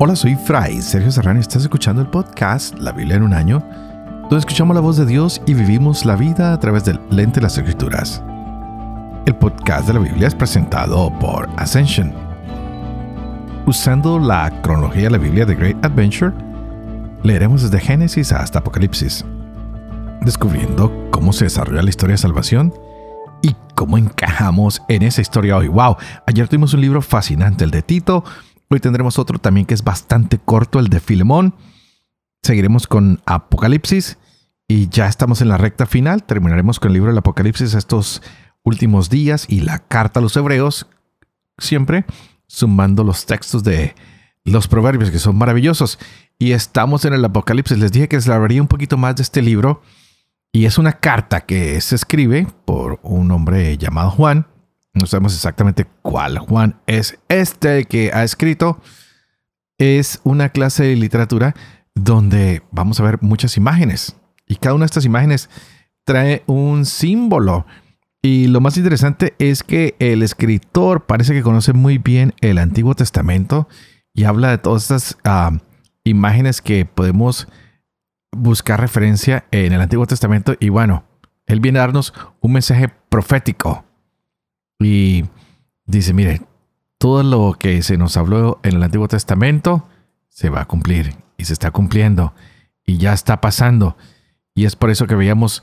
Hola, soy Fray Sergio Serrano estás escuchando el podcast La Biblia en un año, donde escuchamos la voz de Dios y vivimos la vida a través del lente de las escrituras. El podcast de la Biblia es presentado por Ascension. Usando la cronología de la Biblia de Great Adventure, leeremos desde Génesis hasta Apocalipsis, descubriendo cómo se desarrolla la historia de salvación y cómo encajamos en esa historia hoy. ¡Wow! Ayer tuvimos un libro fascinante, el de Tito, Hoy tendremos otro también que es bastante corto, el de Filemón. Seguiremos con Apocalipsis y ya estamos en la recta final. Terminaremos con el libro del Apocalipsis estos últimos días y la carta a los hebreos, siempre sumando los textos de los proverbios que son maravillosos. Y estamos en el Apocalipsis. Les dije que les hablaría un poquito más de este libro. Y es una carta que se escribe por un hombre llamado Juan no sabemos exactamente cuál Juan es este que ha escrito, es una clase de literatura donde vamos a ver muchas imágenes y cada una de estas imágenes trae un símbolo. Y lo más interesante es que el escritor parece que conoce muy bien el Antiguo Testamento y habla de todas estas ah, imágenes que podemos buscar referencia en el Antiguo Testamento. Y bueno, él viene a darnos un mensaje profético y dice, mire, todo lo que se nos habló en el Antiguo Testamento se va a cumplir y se está cumpliendo y ya está pasando. Y es por eso que veíamos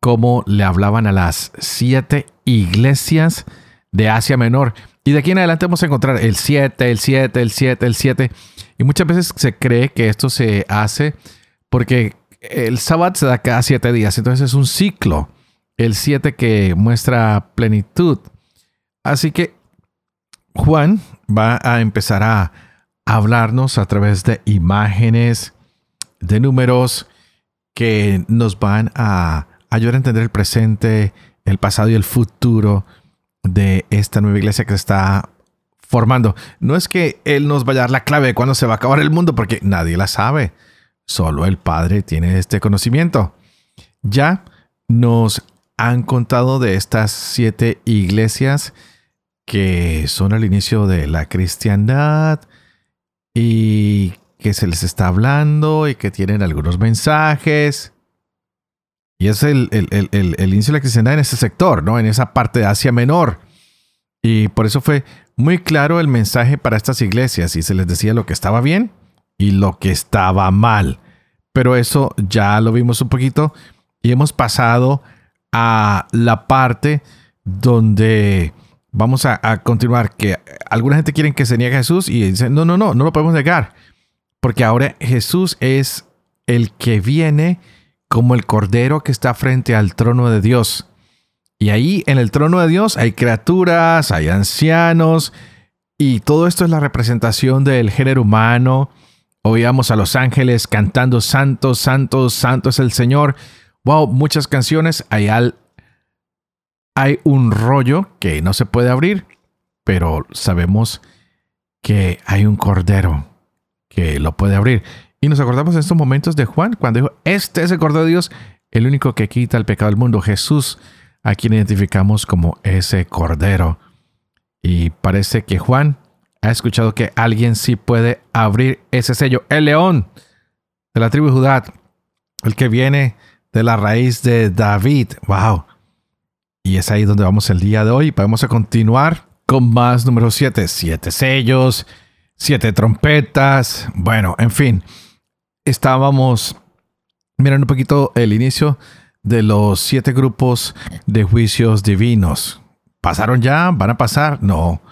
cómo le hablaban a las siete iglesias de Asia Menor. Y de aquí en adelante vamos a encontrar el 7, el 7, el 7, el 7. Y muchas veces se cree que esto se hace porque el sábado se da cada siete días. Entonces es un ciclo. El 7 que muestra plenitud. Así que Juan va a empezar a hablarnos a través de imágenes, de números que nos van a ayudar a entender el presente, el pasado y el futuro de esta nueva iglesia que se está formando. No es que Él nos vaya a dar la clave de cuándo se va a acabar el mundo, porque nadie la sabe. Solo el Padre tiene este conocimiento. Ya nos han contado de estas siete iglesias que son al inicio de la cristiandad y que se les está hablando y que tienen algunos mensajes. Y es el, inicio de la cristiandad en ese sector, ¿no? En esa parte de Asia Menor. Y por eso fue muy claro el mensaje para estas iglesias y se les decía lo que estaba bien y lo que estaba mal. Pero eso ya lo vimos un poquito y hemos pasado a la parte donde vamos a, continuar, que alguna gente quiere que se niegue a Jesús y dicen, no, no, no, no lo podemos negar, porque ahora Jesús es el que viene como el cordero que está frente al trono de Dios. Y ahí en el trono de Dios hay criaturas, hay ancianos, y todo esto es la representación del género humano. Oíamos a los ángeles cantando Santo, Santo, Santo es el Señor. Wow, muchas canciones. Hay hay un rollo que no se puede abrir, pero sabemos que hay un cordero que lo puede abrir. Y nos acordamos en estos momentos de Juan, cuando dijo, este es el cordero de Dios, el único que quita el pecado del mundo, Jesús, a quien identificamos como ese cordero. Y parece que Juan ha escuchado que alguien sí puede abrir ese sello, el león de la tribu Judá, el que viene de la raíz de David. ¡Wow! Y es ahí donde vamos el día de hoy. Vamos a continuar con más número 7. Siete sellos, siete trompetas. Bueno, en fin. Estábamos mirando un poquito el inicio de los siete grupos de juicios divinos. ¿Pasaron ya? ¿Van a pasar? No.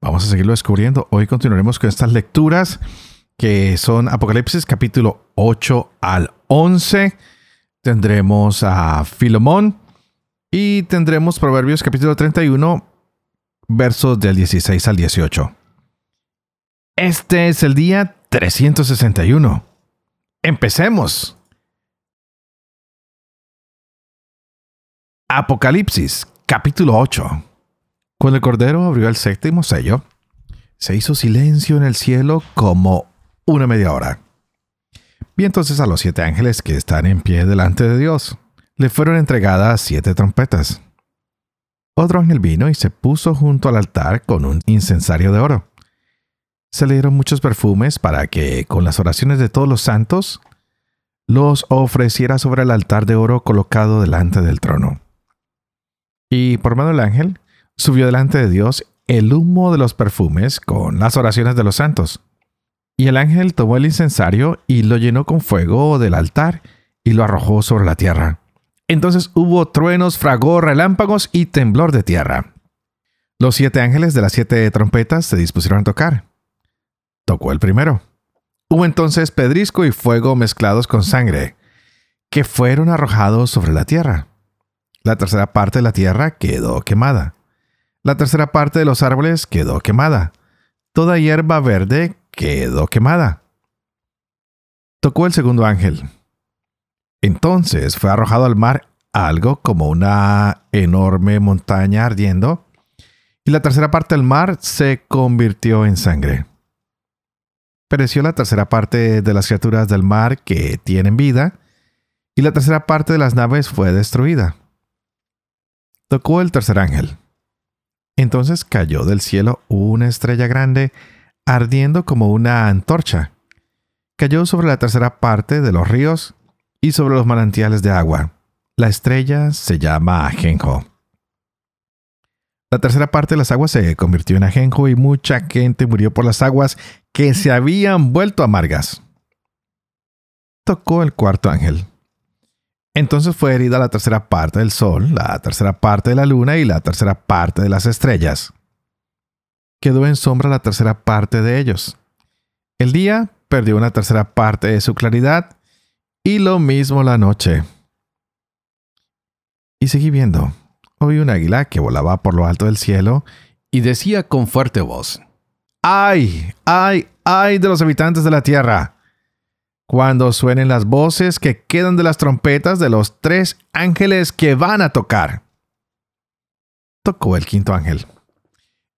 Vamos a seguirlo descubriendo. Hoy continuaremos con estas lecturas que son Apocalipsis capítulo 8 al 11. Tendremos a Filomón y tendremos Proverbios capítulo 31, versos del 16 al 18. Este es el día 361. Empecemos. Apocalipsis capítulo 8. Cuando el Cordero abrió el séptimo sello, se hizo silencio en el cielo como una media hora. Vi entonces a los siete ángeles que están en pie delante de Dios le fueron entregadas siete trompetas. Otro ángel vino y se puso junto al altar con un incensario de oro. se le dieron muchos perfumes para que, con las oraciones de todos los santos, los ofreciera sobre el altar de oro colocado delante del trono. Y por mano del ángel, subió delante de Dios el humo de los perfumes con las oraciones de los santos. Y el ángel tomó el incensario y lo llenó con fuego del altar y lo arrojó sobre la tierra. Entonces hubo truenos, fragor, relámpagos y temblor de tierra. Los siete ángeles de las siete trompetas se dispusieron a tocar. Tocó el primero. Hubo entonces pedrisco y fuego mezclados con sangre, que fueron arrojados sobre la tierra. La tercera parte de la tierra quedó quemada. La tercera parte de los árboles quedó quemada. Toda hierba verde quedó quemada. Tocó el segundo ángel. Entonces fue arrojado al mar algo como una enorme montaña ardiendo, y la tercera parte del mar se convirtió en sangre. Pereció la tercera parte de las criaturas del mar que tienen vida, y la tercera parte de las naves fue destruida. Tocó el tercer ángel. Entonces cayó del cielo una estrella grande, ardiendo como una antorcha. Cayó sobre la tercera parte de los ríos y sobre los manantiales de agua. La estrella se llama Ajenjo. La tercera parte de las aguas se convirtió en ajenjo y mucha gente murió por las aguas que se habían vuelto amargas. Tocó el cuarto ángel. Entonces fue herida la tercera parte del sol, la tercera parte de la luna y la tercera parte de las estrellas. Quedó en sombra la tercera parte de ellos. El día perdió una tercera parte de su claridad y lo mismo la noche. Y seguí viendo. Oí un águila que volaba por lo alto del cielo y decía con fuerte voz, ¡Ay, ay, ay de los habitantes de la tierra! Cuando suenen las voces que quedan de las trompetas de los tres ángeles que van a tocar. Tocó el quinto ángel.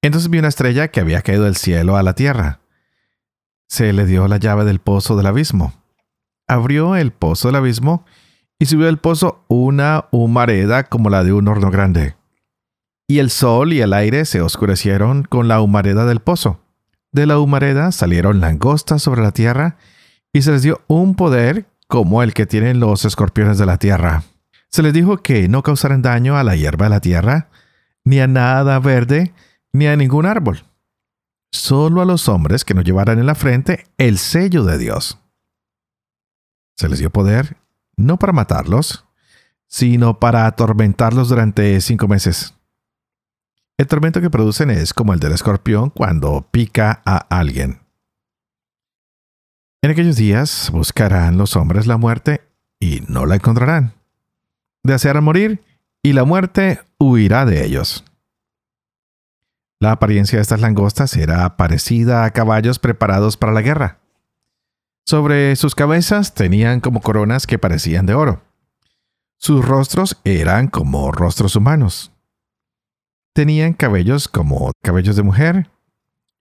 Entonces vi una estrella que había caído del cielo a la tierra. Se le dio la llave del pozo del abismo. Abrió el pozo del abismo y subió del pozo una humareda como la de un horno grande. Y el sol y el aire se oscurecieron con la humareda del pozo. De la humareda salieron langostas sobre la tierra y se les dio un poder como el que tienen los escorpiones de la tierra. Se les dijo que no causaran daño a la hierba de la tierra, ni a nada verde, ni a ningún árbol. Solo a los hombres que no llevaran en la frente el sello de Dios. Se les dio poder no para matarlos, sino para atormentarlos durante cinco meses. El tormento que producen es como el del escorpión cuando pica a alguien. En aquellos días buscarán los hombres la muerte y no la encontrarán. Desearán morir y la muerte huirá de ellos. La apariencia de estas langostas era parecida a caballos preparados para la guerra. Sobre sus cabezas tenían como coronas que parecían de oro. Sus rostros eran como rostros humanos. Tenían cabellos como cabellos de mujer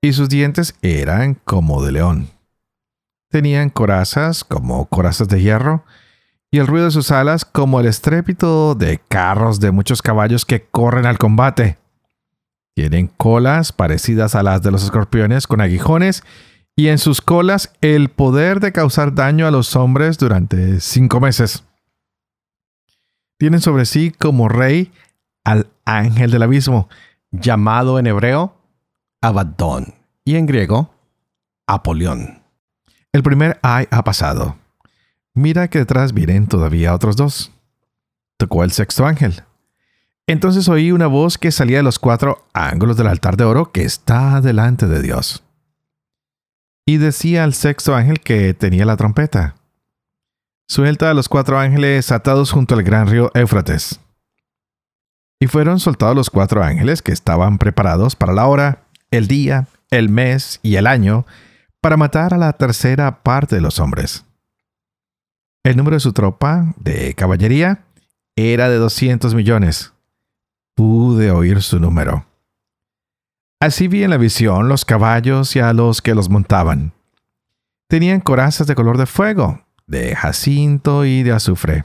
y sus dientes eran como de león. Tenían corazas como corazas de hierro y el ruido de sus alas como el estrépito de carros de muchos caballos que corren al combate. Tienen colas parecidas a las de los escorpiones con aguijones y en sus colas el poder de causar daño a los hombres durante cinco meses. Tienen sobre sí como rey al ángel del abismo, llamado en hebreo Abaddon y en griego Apolión. El primer ay ha pasado. Mira que detrás vienen todavía otros dos. Tocó el sexto ángel. Entonces oí una voz que salía de los cuatro ángulos del altar de oro que está delante de Dios y decía al sexto ángel que tenía la trompeta. Suelta a los cuatro ángeles atados junto al gran río Éufrates. Y fueron soltados los cuatro ángeles que estaban preparados para la hora, el día, el mes y el año, para matar a la tercera parte de los hombres. El número de su tropa de caballería era de 200 millones. Pude oír su número. Así vi en la visión los caballos y a los que los montaban. Tenían corazas de color de fuego, de jacinto y de azufre.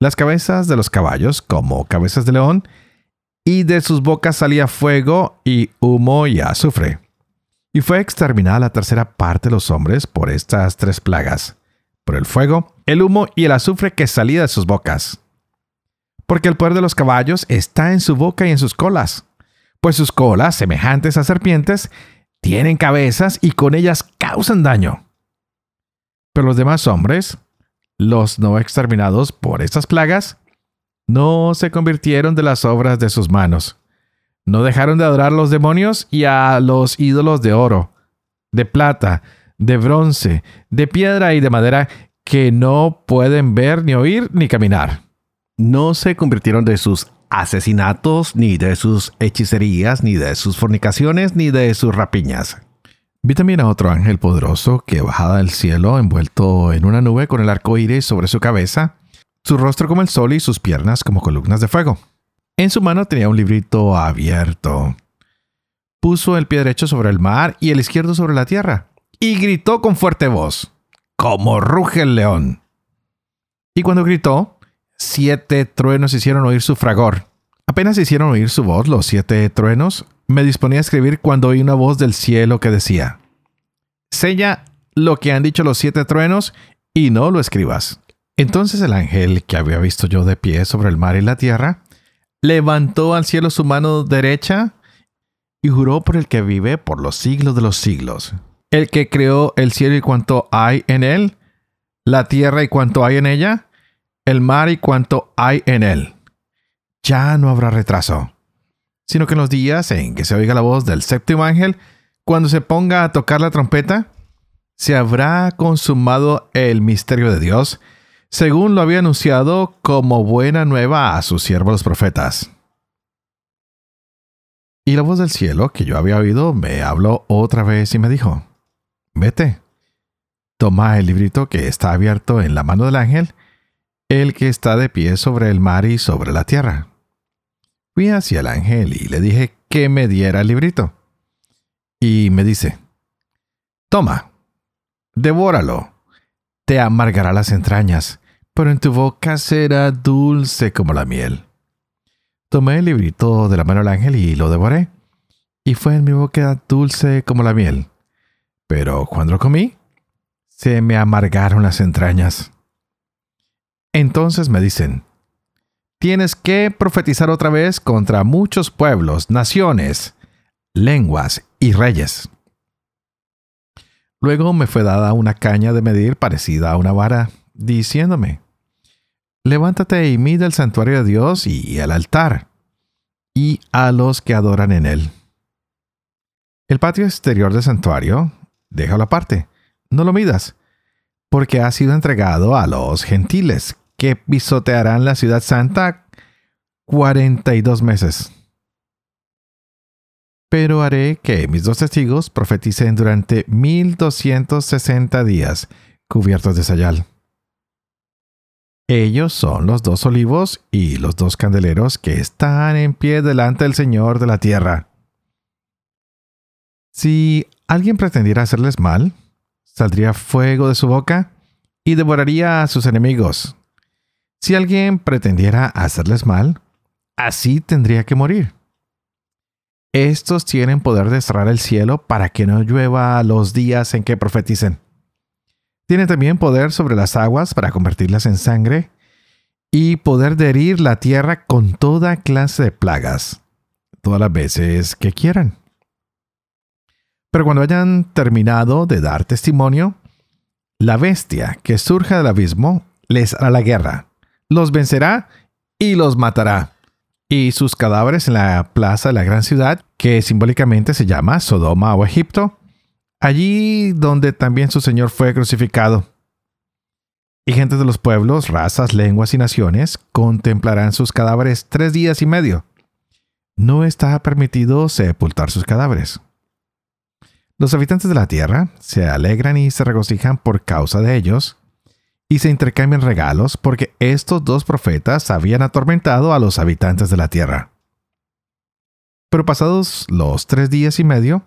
Las cabezas de los caballos como cabezas de león, y de sus bocas salía fuego y humo y azufre. Y fue exterminada la tercera parte de los hombres por estas tres plagas, por el fuego, el humo y el azufre que salía de sus bocas. Porque el poder de los caballos está en su boca y en sus colas, pues sus colas, semejantes a serpientes, tienen cabezas y con ellas causan daño. Pero los demás hombres, los no exterminados por estas plagas, no se convirtieron de las obras de sus manos. No dejaron de adorar a los demonios y a los ídolos de oro, de plata, de bronce, de piedra y de madera que no pueden ver, ni oír, ni caminar. No se convirtieron de sus asesinatos, ni de sus hechicerías, ni de sus fornicaciones, ni de sus rapiñas. Vi también a otro ángel poderoso que bajaba del cielo envuelto en una nube con el arco iris sobre su cabeza, su rostro como el sol y sus piernas como columnas de fuego. En su mano tenía un librito abierto. Puso el pie derecho sobre el mar y el izquierdo sobre la tierra, y gritó con fuerte voz, como ruge el león. Y cuando gritó, siete truenos hicieron oír su fragor. Apenas hicieron oír su voz los siete truenos, me disponía a escribir cuando oí una voz del cielo que decía, Sella lo que han dicho los siete truenos y no lo escribas. Entonces el ángel que había visto yo de pie sobre el mar y la tierra, levantó al cielo su mano derecha y juró por el que vive por los siglos de los siglos, el que creó el cielo y cuanto hay en él, la tierra y cuanto hay en ella, el mar y cuanto hay en él. Ya no habrá retraso, sino que en los días en que se oiga la voz del séptimo ángel, cuando se ponga a tocar la trompeta, se habrá consumado el misterio de Dios, según lo había anunciado como buena nueva a sus siervos los profetas. Y la voz del cielo que yo había oído me habló otra vez y me dijo, Vete, toma el librito que está abierto en la mano del ángel, el que está de pie sobre el mar y sobre la tierra. Fui hacia el ángel y le dije que me diera el librito. Y me dice, Toma, devóralo, te amargará las entrañas, pero en tu boca será dulce como la miel. Tomé el librito de la mano del ángel y lo devoré, y fue en mi boca dulce como la miel. Pero cuando lo comí, se me amargaron las entrañas. Entonces me dicen, tienes que profetizar otra vez contra muchos pueblos, naciones, lenguas y reyes. Luego me fue dada una caña de medir parecida a una vara, diciéndome, levántate y mide el santuario de Dios y el altar, y a los que adoran en él. El patio exterior del santuario, déjalo aparte, no lo midas, porque ha sido entregado a los gentiles, que pisotearán la ciudad santa 42 meses. Pero haré que mis dos testigos profeticen durante 1260 días cubiertos de sayal. Ellos son los dos olivos y los dos candeleros que están en pie delante del Señor de la tierra. Si alguien pretendiera hacerles mal, saldría fuego de su boca y devoraría a sus enemigos. Si alguien pretendiera hacerles mal, así tendría que morir. Estos tienen poder de cerrar el cielo para que no llueva los días en que profeticen. Tienen también poder sobre las aguas para convertirlas en sangre y poder de herir la tierra con toda clase de plagas, todas las veces que quieran. Pero cuando hayan terminado de dar testimonio, la bestia que surja del abismo les hará la guerra los vencerá y los matará. Y sus cadáveres en la plaza de la gran ciudad, que simbólicamente se llama Sodoma o Egipto, allí donde también su Señor fue crucificado. Y gente de los pueblos, razas, lenguas y naciones contemplarán sus cadáveres tres días y medio. No está permitido sepultar sus cadáveres. Los habitantes de la tierra se alegran y se regocijan por causa de ellos, y se intercambian regalos porque estos dos profetas habían atormentado a los habitantes de la tierra. Pero pasados los tres días y medio,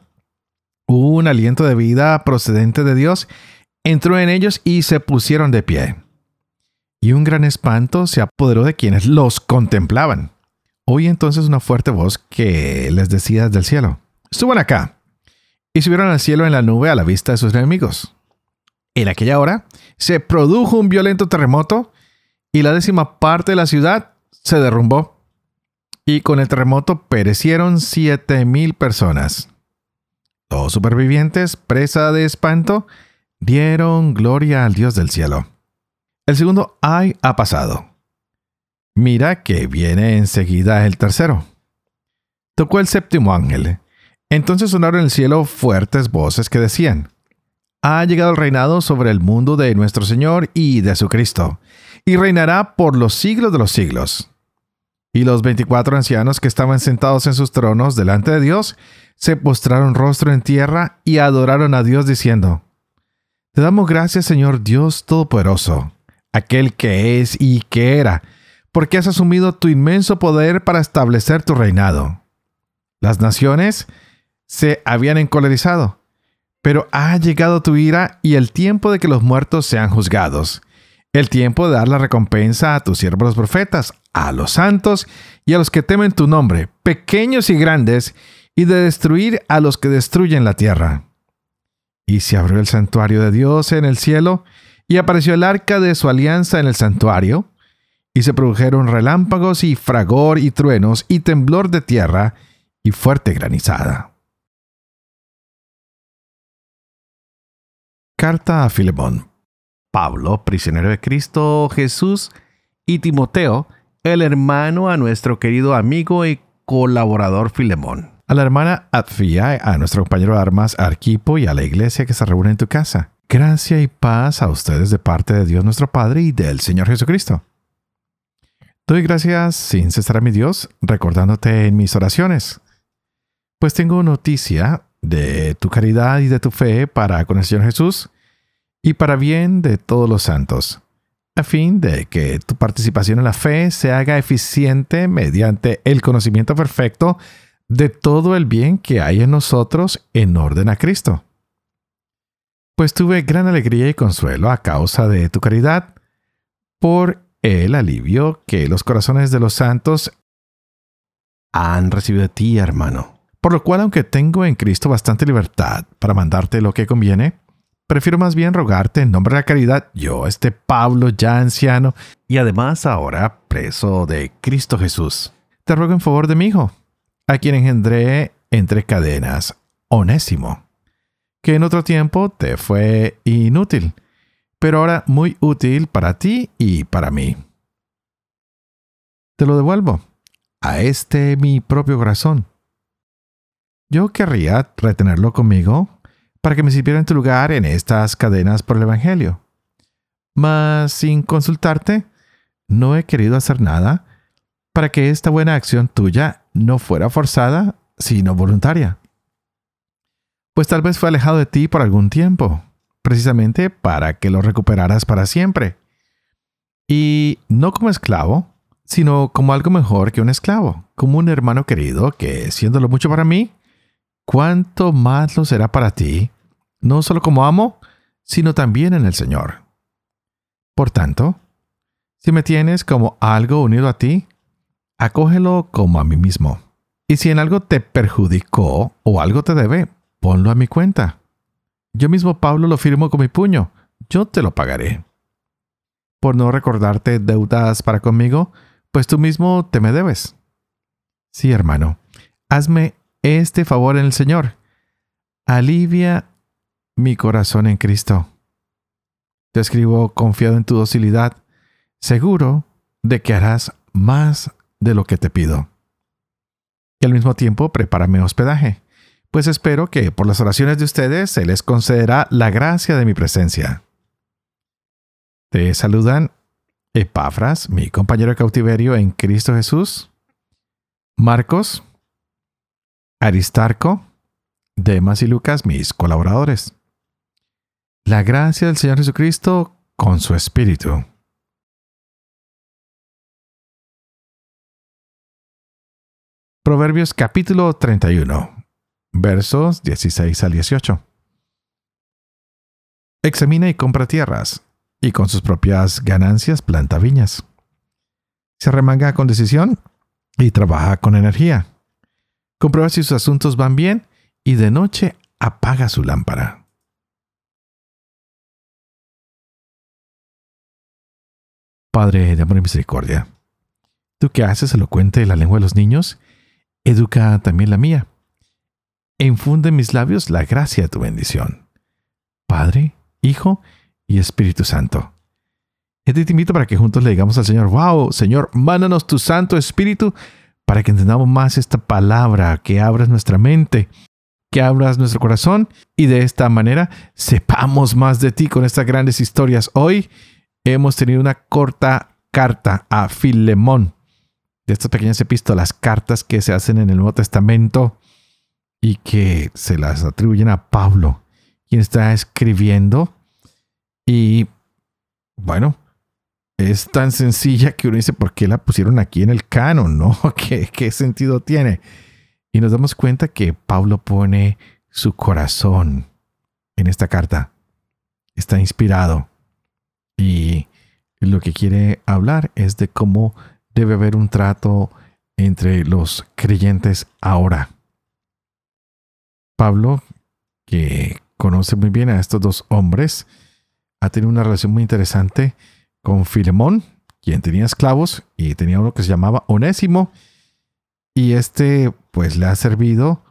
un aliento de vida procedente de Dios entró en ellos y se pusieron de pie. Y un gran espanto se apoderó de quienes los contemplaban. Oí entonces una fuerte voz que les decía desde el cielo, suban acá. y subieron al cielo en la nube a la vista de sus enemigos. En aquella hora se produjo un violento terremoto y la décima parte de la ciudad se derrumbó. Y con el terremoto perecieron siete mil personas. Los supervivientes, presa de espanto, dieron gloria al Dios del cielo. El segundo ay ha pasado. Mira que viene enseguida el tercero. Tocó el séptimo ángel. Entonces sonaron en el cielo fuertes voces que decían, Ha llegado el reinado sobre el mundo de nuestro Señor y de su Cristo, y reinará por los siglos de los siglos. Y los veinticuatro ancianos que estaban sentados en sus tronos delante de Dios, se postraron rostro en tierra y adoraron a Dios diciendo, Te damos gracias Señor Dios Todopoderoso, aquel que es y que era, porque has asumido tu inmenso poder para establecer tu reinado. Las naciones se habían encolerizado, pero ha llegado tu ira y el tiempo de que los muertos sean juzgados, el tiempo de dar la recompensa a tus siervos los profetas, a los santos y a los que temen tu nombre, pequeños y grandes, y de destruir a los que destruyen la tierra. Y se abrió el santuario de Dios en el cielo, y apareció el arca de su alianza en el santuario, y se produjeron relámpagos y fragor y truenos y temblor de tierra y fuerte granizada. Carta a Filemón. Pablo, prisionero de Cristo Jesús, y Timoteo, el hermano a nuestro querido amigo y colaborador Filemón. A la hermana Adfia, a nuestro compañero de armas Arquipo y a la iglesia que se reúne en tu casa. Gracia y paz a ustedes de parte de Dios nuestro Padre y del Señor Jesucristo. Doy gracias sin cesar a mi Dios, recordándote en mis oraciones. Pues tengo noticia de tu caridad y de tu fe para con el Señor Jesús y para bien de todos los santos, a fin de que tu participación en la fe se haga eficiente mediante el conocimiento perfecto de todo el bien que hay en nosotros en orden a Cristo. Pues tuve gran alegría y consuelo a causa de tu caridad por el alivio que los corazones de los santos han recibido de ti, hermano. Por lo cual, aunque tengo en Cristo bastante libertad para mandarte lo que conviene, prefiero más bien rogarte en nombre de la caridad, yo, este Pablo ya anciano y además ahora preso de Cristo Jesús. Te ruego en favor de mi hijo, a quien engendré entre cadenas, Onésimo, que en otro tiempo te fue inútil pero ahora muy útil para ti y para mí. Te lo devuelvo a este mi propio corazón. Yo querría retenerlo conmigo para que me sirviera en tu lugar en estas cadenas por el Evangelio. Mas sin consultarte, no he querido hacer nada para que esta buena acción tuya no fuera forzada, sino voluntaria. Pues tal vez fue alejado de ti por algún tiempo, precisamente para que lo recuperaras para siempre. Y no como esclavo, sino como algo mejor que un esclavo, como un hermano querido que, siéndolo mucho para mí, cuánto más lo será para ti, no solo como amo, sino también en el Señor. Por tanto, si me tienes como algo unido a ti, acógelo como a mí mismo. Y si en algo te perjudicó o algo te debe, ponlo a mi cuenta. Yo mismo, Pablo, lo firmo con mi puño. Yo te lo pagaré. Por no recordarte deudas para conmigo, pues tú mismo te me debes. Sí, hermano, hazme este favor en el Señor. Alivia mi corazón en Cristo. Te escribo confiado en tu docilidad, seguro de que harás más de lo que te pido. Y al mismo tiempo prepárame hospedaje pues espero que por las oraciones de ustedes se les concederá la gracia de mi presencia. Te saludan Epafras, mi compañero de cautiverio en Cristo Jesús, Marcos, Aristarco, Demas y Lucas, mis colaboradores. La gracia del Señor Jesucristo con su Espíritu. Proverbios capítulo 31 versos 16 al 18. Examina y compra tierras, y con sus propias ganancias planta viñas. Se remanga con decisión y trabaja con energía. Comprueba si sus asuntos van bien y de noche apaga su lámpara. Padre de amor y misericordia, tú que haces elocuente la lengua de los niños, educa también la mía. Infunde en mis labios la gracia de tu bendición. Padre, Hijo y Espíritu Santo. Y te invito para que juntos le digamos al Señor, wow, Señor, mándanos tu Santo Espíritu para que entendamos más esta palabra, que abras nuestra mente, que abras nuestro corazón y de esta manera sepamos más de ti con estas grandes historias. Hoy hemos tenido una corta carta a Filemón, de estas pequeñas epístolas, cartas que se hacen en el Nuevo Testamento y que se las atribuyen a Pablo, quien está escribiendo. Y bueno, es tan sencilla que uno dice, ¿por qué la pusieron aquí en el canon? ¿No? ¿Qué, qué sentido tiene? Y nos damos cuenta que Pablo pone su corazón en esta carta. Está inspirado y lo que quiere hablar es de cómo debe haber un trato entre los creyentes ahora. Pablo, que conoce muy bien a estos dos hombres, ha tenido una relación muy interesante con Filemón, quien tenía esclavos, y tenía uno que se llamaba Onésimo, y este pues le ha servido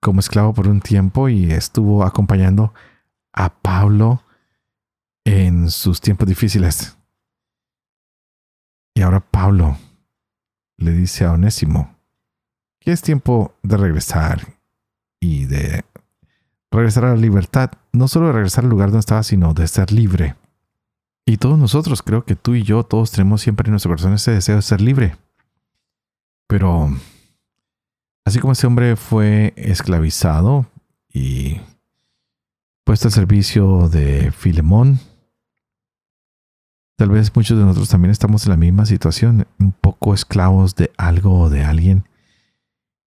como esclavo por un tiempo y estuvo acompañando a Pablo en sus tiempos difíciles. Y ahora Pablo le dice a Onésimo que es tiempo de regresar y de regresar a la libertad, no solo de regresar al lugar donde estaba, sino de ser libre. Y todos nosotros, creo que tú y yo, todos tenemos siempre en nuestro corazón ese deseo de ser libre. Pero así como ese hombre fue esclavizado y puesto al servicio de Filemón, Tal vez muchos de nosotros también estamos en la misma situación, un poco esclavos de algo o de alguien.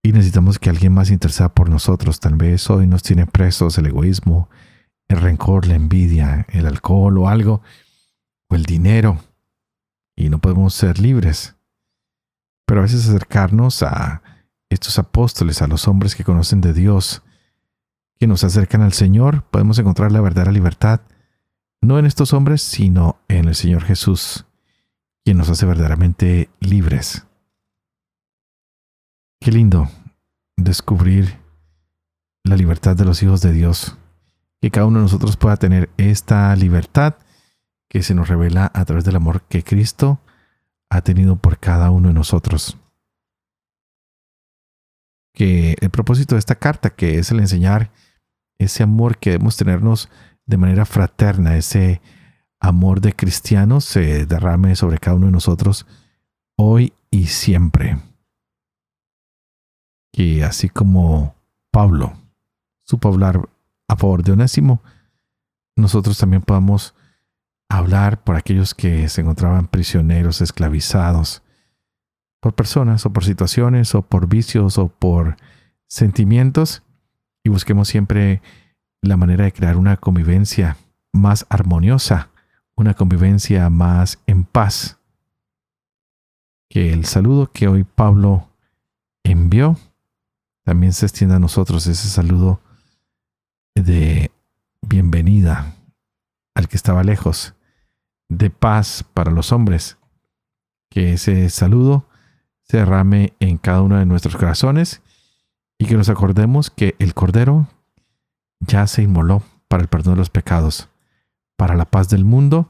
Y necesitamos que alguien más interceda por nosotros. Tal vez hoy nos tiene presos el egoísmo, el rencor, la envidia, el alcohol o algo, o el dinero. Y no podemos ser libres. Pero a veces acercarnos a estos apóstoles, a los hombres que conocen de Dios, que nos acercan al Señor, podemos encontrar la verdadera libertad no en estos hombres, sino en el Señor Jesús, quien nos hace verdaderamente libres. Qué lindo descubrir la libertad de los hijos de Dios, que cada uno de nosotros pueda tener esta libertad que se nos revela a través del amor que Cristo ha tenido por cada uno de nosotros. Que el propósito de esta carta, que es el enseñar ese amor que debemos tenernos de manera fraterna, ese amor de cristianos se derrame sobre cada uno de nosotros hoy y siempre. Y así como Pablo supo hablar a favor de Onésimo, nosotros también podamos hablar por aquellos que se encontraban prisioneros, esclavizados, por personas o por situaciones o por vicios o por sentimientos, y busquemos siempre la manera de crear una convivencia más armoniosa, una convivencia más en paz. Que el saludo que hoy Pablo envió también se extienda a nosotros, ese saludo de bienvenida al que estaba lejos, de paz para los hombres. Que ese saludo se derrame en cada uno de nuestros corazones y que nos acordemos que el Cordero ya se inmoló para el perdón de los pecados, para la paz del mundo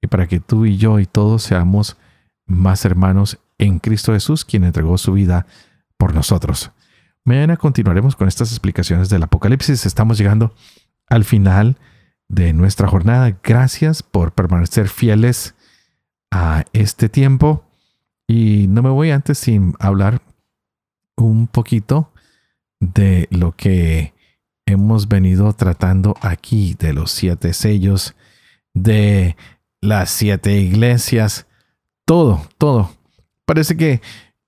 y para que tú y yo y todos seamos más hermanos en Cristo Jesús, quien entregó su vida por nosotros. Mañana continuaremos con estas explicaciones del Apocalipsis. Estamos llegando al final de nuestra jornada. Gracias por permanecer fieles a este tiempo. Y no me voy antes sin hablar un poquito de lo que hemos venido tratando aquí de los siete sellos, de las siete iglesias, todo, todo. Parece que,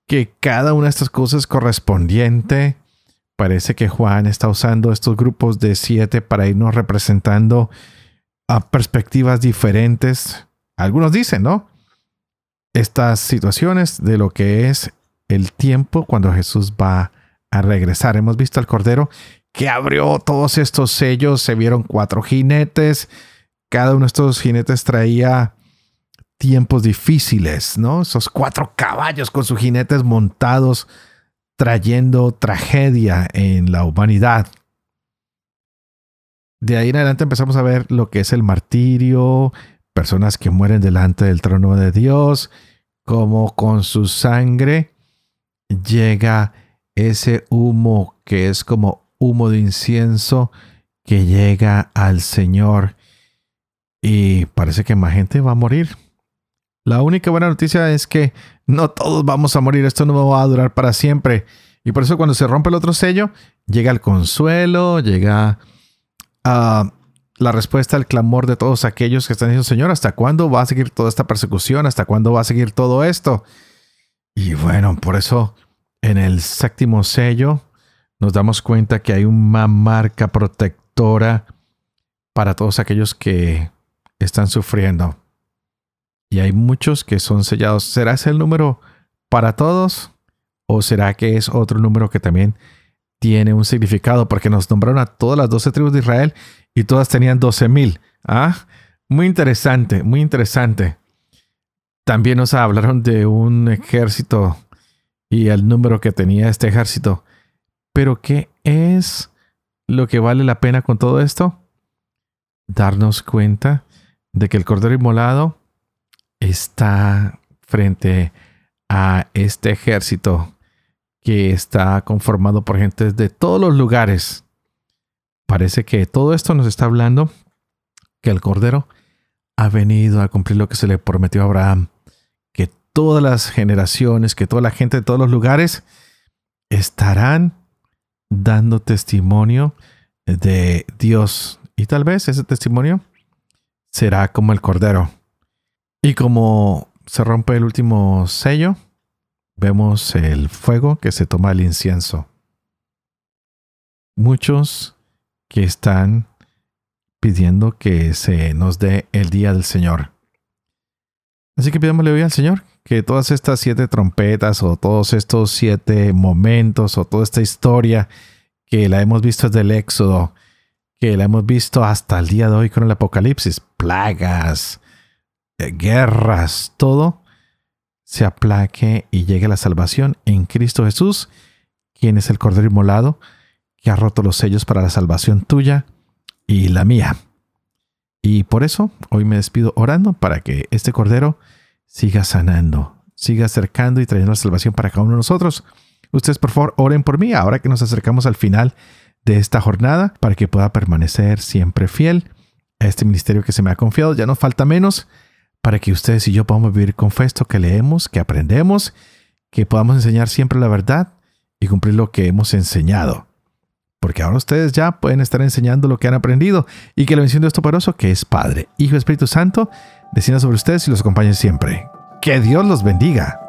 que cada una de estas cosas correspondiente, parece que Juan está usando estos grupos de siete para irnos representando a perspectivas diferentes. Algunos dicen, ¿no? Estas situaciones de lo que es el tiempo cuando Jesús va a regresar. Hemos visto al Cordero que abrió todos estos sellos, se vieron cuatro jinetes. Cada uno de estos jinetes traía tiempos difíciles, ¿no? Esos cuatro caballos con sus jinetes montados, trayendo tragedia en la humanidad. De ahí en adelante empezamos a ver lo que es el martirio, personas que mueren delante del trono de Dios, como con su sangre llega ese humo que es como humo de incienso que llega al Señor y parece que más gente va a morir. La única buena noticia es que no todos vamos a morir, esto no va a durar para siempre. Y por eso cuando se rompe el otro sello, llega el consuelo, llega a la respuesta al clamor de todos aquellos que están diciendo, Señor, ¿hasta cuándo va a seguir toda esta persecución? ¿Hasta cuándo va a seguir todo esto? Y bueno, por eso en el séptimo sello nos damos cuenta que hay una marca protectora para todos aquellos que están sufriendo. Y hay muchos que son sellados. ¿Será ese el número para todos? ¿O será que es otro número que también tiene un significado? Porque nos nombraron a todas las doce tribus de Israel y todas tenían doce mil. ¿Ah? Muy interesante, muy interesante. También nos hablaron de un ejército y el número que tenía este ejército. Pero ¿qué es lo que vale la pena con todo esto? Darnos cuenta de que el Cordero Inmolado está frente a este ejército que está conformado por gente de todos los lugares. Parece que todo esto nos está hablando que el Cordero ha venido a cumplir lo que se le prometió a Abraham, que todas las generaciones, que toda la gente de todos los lugares estarán dando testimonio de Dios. Y tal vez ese testimonio será como el Cordero. Y como se rompe el último sello, vemos el fuego que se toma el incienso. Muchos que están pidiendo que se nos dé el día del Señor. Así que pidámosle hoy al Señor que todas estas siete trompetas o todos estos siete momentos o toda esta historia que la hemos visto desde el Éxodo, que la hemos visto hasta el día de hoy con el Apocalipsis, plagas, guerras, todo, se aplaque y llegue la salvación en Cristo Jesús, quien es el Cordero Inmolado, que ha roto los sellos para la salvación tuya y la mía. Y por eso hoy me despido orando para que este Cordero siga sanando, siga acercando y trayendo la salvación para cada uno de nosotros. Ustedes por favor oren por mí ahora que nos acercamos al final de esta jornada para que pueda permanecer siempre fiel a este ministerio que se me ha confiado. Ya no falta menos para que ustedes y yo podamos vivir con fe esto que leemos, que aprendemos, que podamos enseñar siempre la verdad y cumplir lo que hemos enseñado. Porque ahora ustedes ya pueden estar enseñando lo que han aprendido y que la bendición de Dios Todopoderoso, que es Padre, Hijo y Espíritu Santo, descienda sobre ustedes y los acompañe siempre. Que Dios los bendiga.